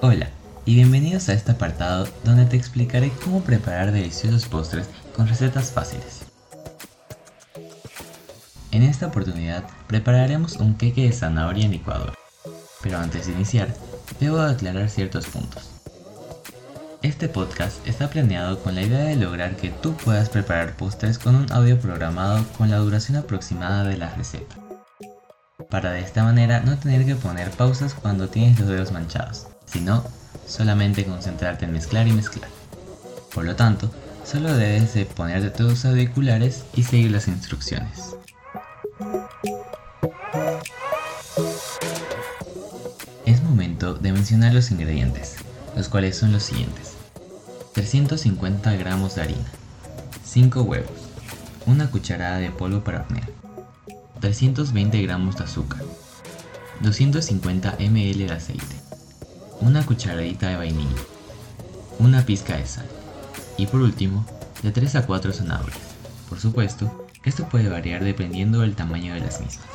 Hola y bienvenidos a este apartado donde te explicaré cómo preparar deliciosos postres con recetas fáciles. En esta oportunidad prepararemos un queque de zanahoria en licuadora, pero antes de iniciar debo aclarar ciertos puntos. Este podcast está planeado con la idea de lograr que tú puedas preparar postres con un audio programado con la duración aproximada de la receta, para de esta manera no tener que poner pausas cuando tienes los dedos manchados, sino solamente concentrarte en mezclar y mezclar. Por lo tanto, solo debes de ponerte tus auriculares y seguir las instrucciones. Es momento de mencionar los ingredientes, los cuales son los siguientes. 350 gramos de harina, 5 huevos, una cucharada de polvo para hornear, 320 gramos de azúcar, 250 ml de aceite, una cucharadita de vainilla, una pizca de sal y por último, de 3 a 4 zanahorias. Por supuesto, esto puede variar dependiendo del tamaño de las mismas.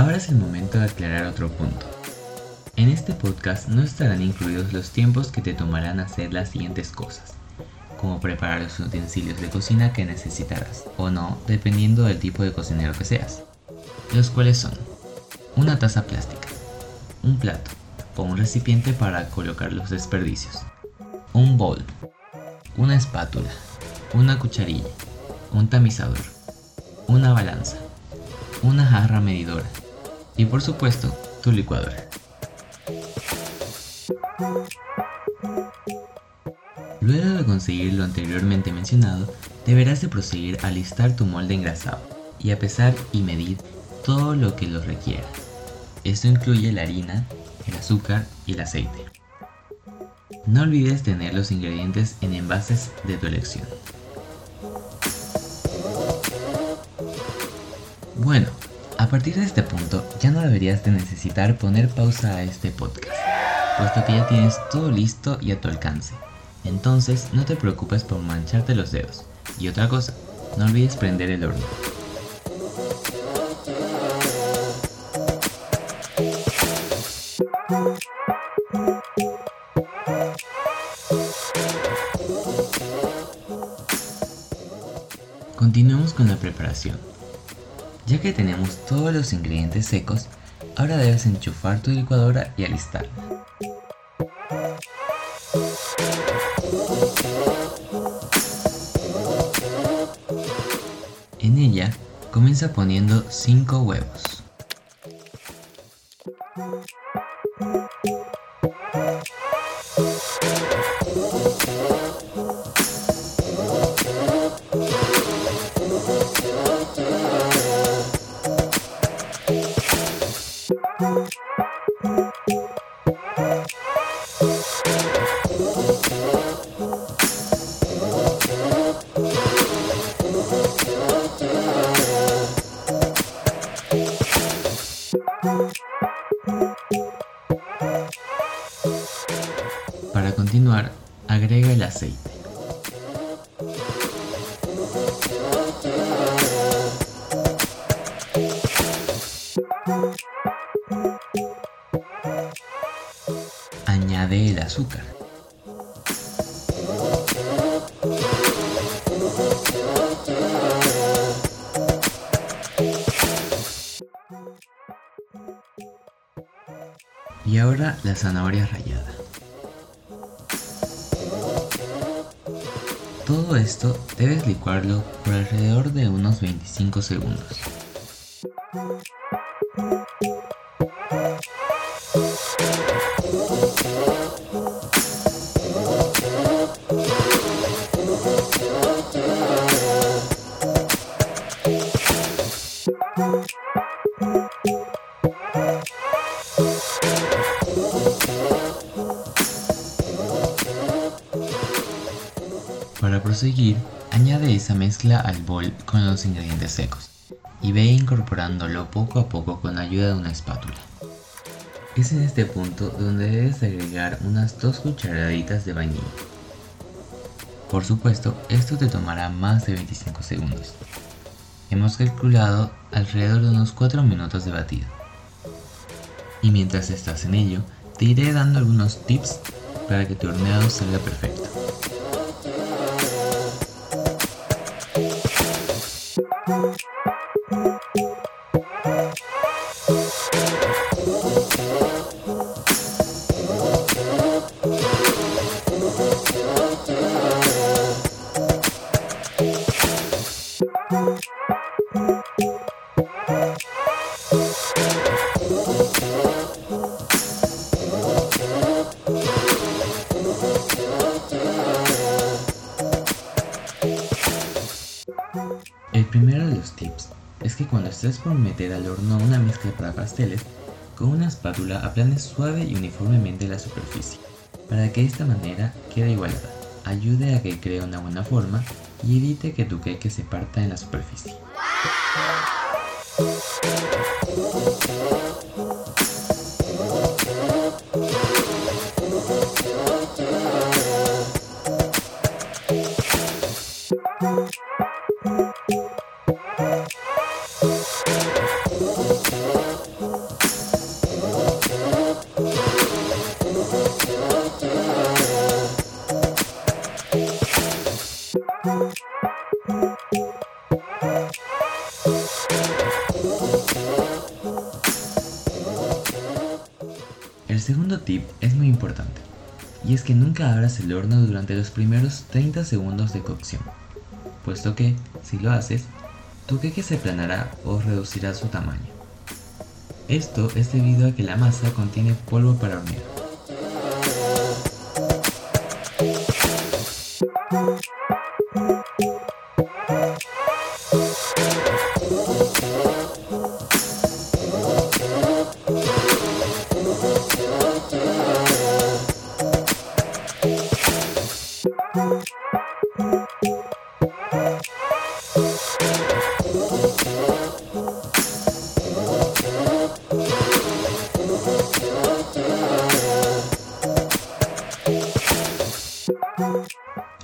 Ahora es el momento de aclarar otro punto. En este podcast no estarán incluidos los tiempos que te tomarán hacer las siguientes cosas, como preparar los utensilios de cocina que necesitarás, o no, dependiendo del tipo de cocinero que seas, los cuales son una taza plástica, un plato o un recipiente para colocar los desperdicios, un bowl, una espátula, una cucharilla, un tamizador, una balanza, una jarra medidora y por supuesto tu licuadora. Luego de conseguir lo anteriormente mencionado, deberás de proseguir a listar tu molde engrasado y a pesar y medir todo lo que lo requiera. Esto incluye la harina, el azúcar y el aceite. No olvides tener los ingredientes en envases de tu elección. Bueno, partir de este punto ya no deberías de necesitar poner pausa a este podcast, puesto que ya tienes todo listo y a tu alcance. Entonces no te preocupes por mancharte los dedos. Y otra cosa, no olvides prender el horno. Continuemos con la preparación. Ya que tenemos todos los ingredientes secos, ahora debes enchufar tu licuadora y alistarla. En ella, comienza poniendo 5 huevos. Para continuar, agrega el aceite. Añade el azúcar. La zanahoria rallada. Todo esto debes licuarlo por alrededor de unos 25 segundos. Proseguir, añade esa mezcla al bol con los ingredientes secos y ve incorporándolo poco a poco con ayuda de una espátula. Es en este punto donde debes agregar unas 2 cucharaditas de vainilla. Por supuesto, esto te tomará más de 25 segundos. Hemos calculado alrededor de unos 4 minutos de batido. Y mientras estás en ello, te iré dando algunos tips para que tu horneado salga perfecto. El primero de los tips es que cuando estés por meter al horno una mezcla para pasteles, con una espátula aplanes suave y uniformemente la superficie, para que de esta manera quede igualada, ayude a que cree una buena forma y evite que tu queque se parta en la superficie. El segundo tip es muy importante, y es que nunca abras el horno durante los primeros 30 segundos de cocción, puesto que, si lo haces, tu queque se planará o reducirá su tamaño. Esto es debido a que la masa contiene polvo para hornear.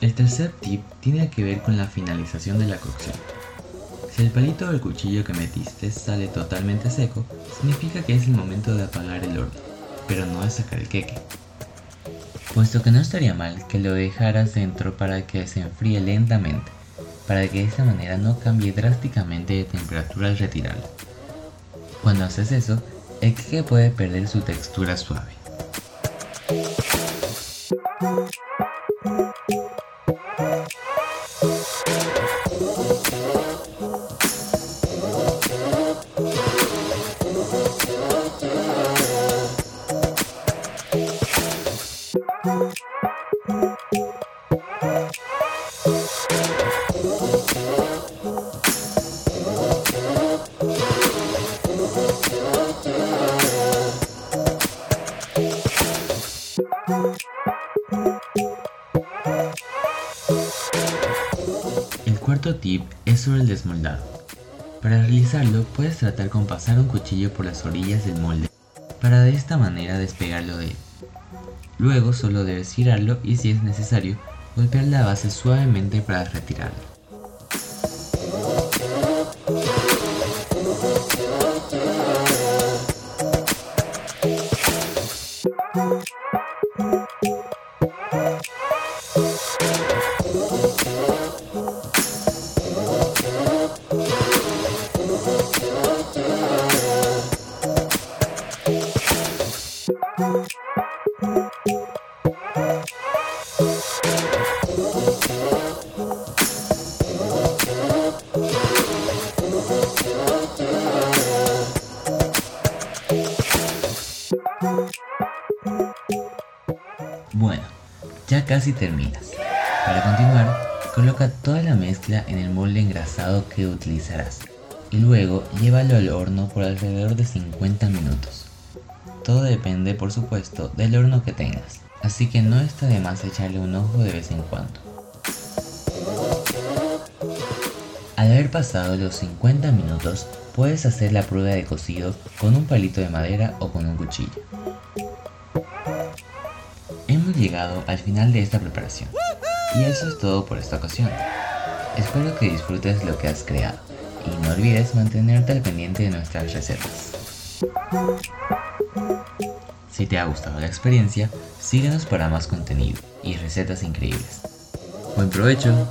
El tercer tip tiene que ver con la finalización de la cocción. Si el palito o el cuchillo que metiste sale totalmente seco, significa que es el momento de apagar el horno, pero no de sacar el queque. Puesto que no estaría mal que lo dejaras dentro para que se enfríe lentamente, para que de esta manera no cambie drásticamente de temperatura al retirarlo. Cuando haces eso, el queque puede perder su textura suave. El cuarto tip es sobre el desmoldado. Para realizarlo puedes tratar con pasar un cuchillo por las orillas del molde para de esta manera despegarlo de él. Luego solo debes girarlo y si es necesario golpear la base suavemente para retirarlo. Bueno, ya casi terminas. Para continuar, coloca toda la mezcla en el molde engrasado que utilizarás y luego llévalo al horno por alrededor de 50 minutos. Todo depende por supuesto del horno que tengas, así que no está de más echarle un ojo de vez en cuando. Al haber pasado los 50 minutos, puedes hacer la prueba de cocido con un palito de madera o con un cuchillo. Llegado al final de esta preparación. Y eso es todo por esta ocasión. Espero que disfrutes lo que has creado y no olvides mantenerte al pendiente de nuestras recetas. Si te ha gustado la experiencia, síguenos para más contenido y recetas increíbles. Buen provecho.